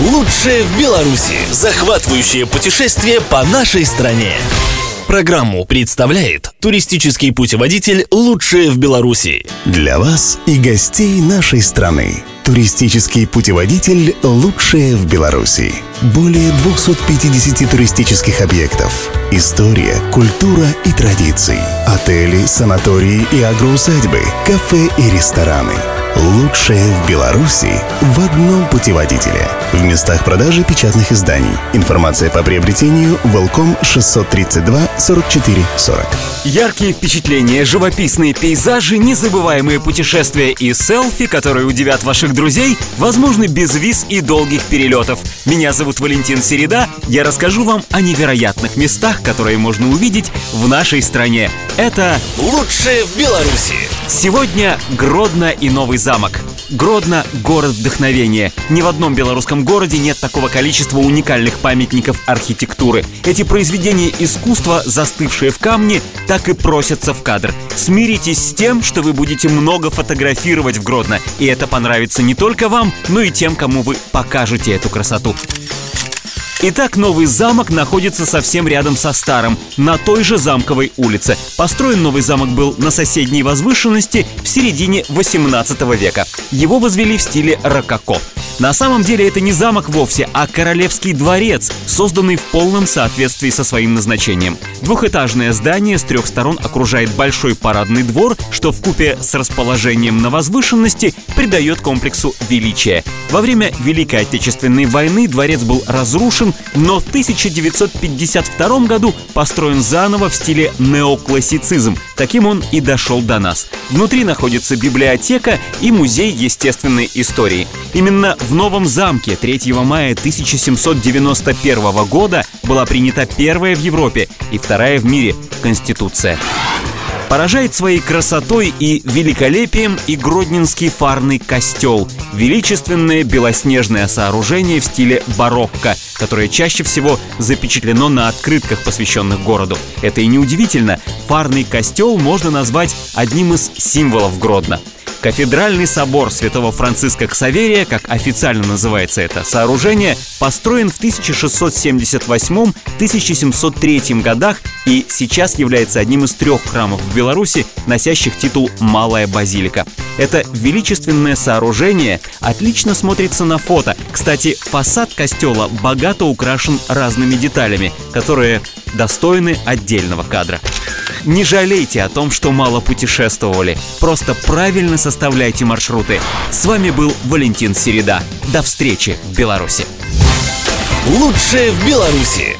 Лучшее в Беларуси. Захватывающее путешествие по нашей стране. Программу представляет туристический путеводитель «Лучшее в Беларуси». Для вас и гостей нашей страны. Туристический путеводитель «Лучшее в Беларуси». Более 250 туристических объектов. История, культура и традиции. Отели, санатории и агроусадьбы, кафе и рестораны. Лучшее в Беларуси в одном путеводителе. В местах продажи печатных изданий. Информация по приобретению Волком 632 44 40. Яркие впечатления, живописные пейзажи, незабываемые путешествия и селфи, которые удивят ваших друзей, возможны без виз и долгих перелетов. Меня зовут Валентин Середа. Я расскажу вам о невероятных местах, которые можно увидеть в нашей стране. Это Лучшее в Беларуси. Сегодня Гродно и Новый замок. Гродно – город вдохновения. Ни в одном белорусском городе нет такого количества уникальных памятников архитектуры. Эти произведения искусства, застывшие в камне, так и просятся в кадр. Смиритесь с тем, что вы будете много фотографировать в Гродно. И это понравится не только вам, но и тем, кому вы покажете эту красоту. Итак, новый замок находится совсем рядом со старым, на той же замковой улице. Построен новый замок был на соседней возвышенности в середине 18 века. Его возвели в стиле рококо. На самом деле это не замок вовсе, а королевский дворец, созданный в полном соответствии со своим назначением. Двухэтажное здание с трех сторон окружает большой парадный двор, что в купе с расположением на возвышенности придает комплексу величия. Во время Великой Отечественной войны дворец был разрушен, но в 1952 году построен заново в стиле неоклассицизм. Таким он и дошел до нас. Внутри находится библиотека и музей естественной истории. Именно в Новом замке 3 мая 1791 года была принята первая в Европе и вторая в мире Конституция. Поражает своей красотой и великолепием и Гродненский фарный костел. Величественное белоснежное сооружение в стиле барокко, которое чаще всего запечатлено на открытках, посвященных городу. Это и неудивительно. Фарный костел можно назвать одним из символов Гродно. Кафедральный собор святого Франциска Ксаверия, как официально называется это сооружение, построен в 1678-1703 годах и сейчас является одним из трех храмов в Беларуси, носящих титул «Малая базилика». Это величественное сооружение отлично смотрится на фото. Кстати, фасад костела богато украшен разными деталями, которые достойны отдельного кадра. Не жалейте о том, что мало путешествовали. Просто правильно составляйте маршруты. С вами был Валентин Середа. До встречи в Беларуси. Лучшее в Беларуси.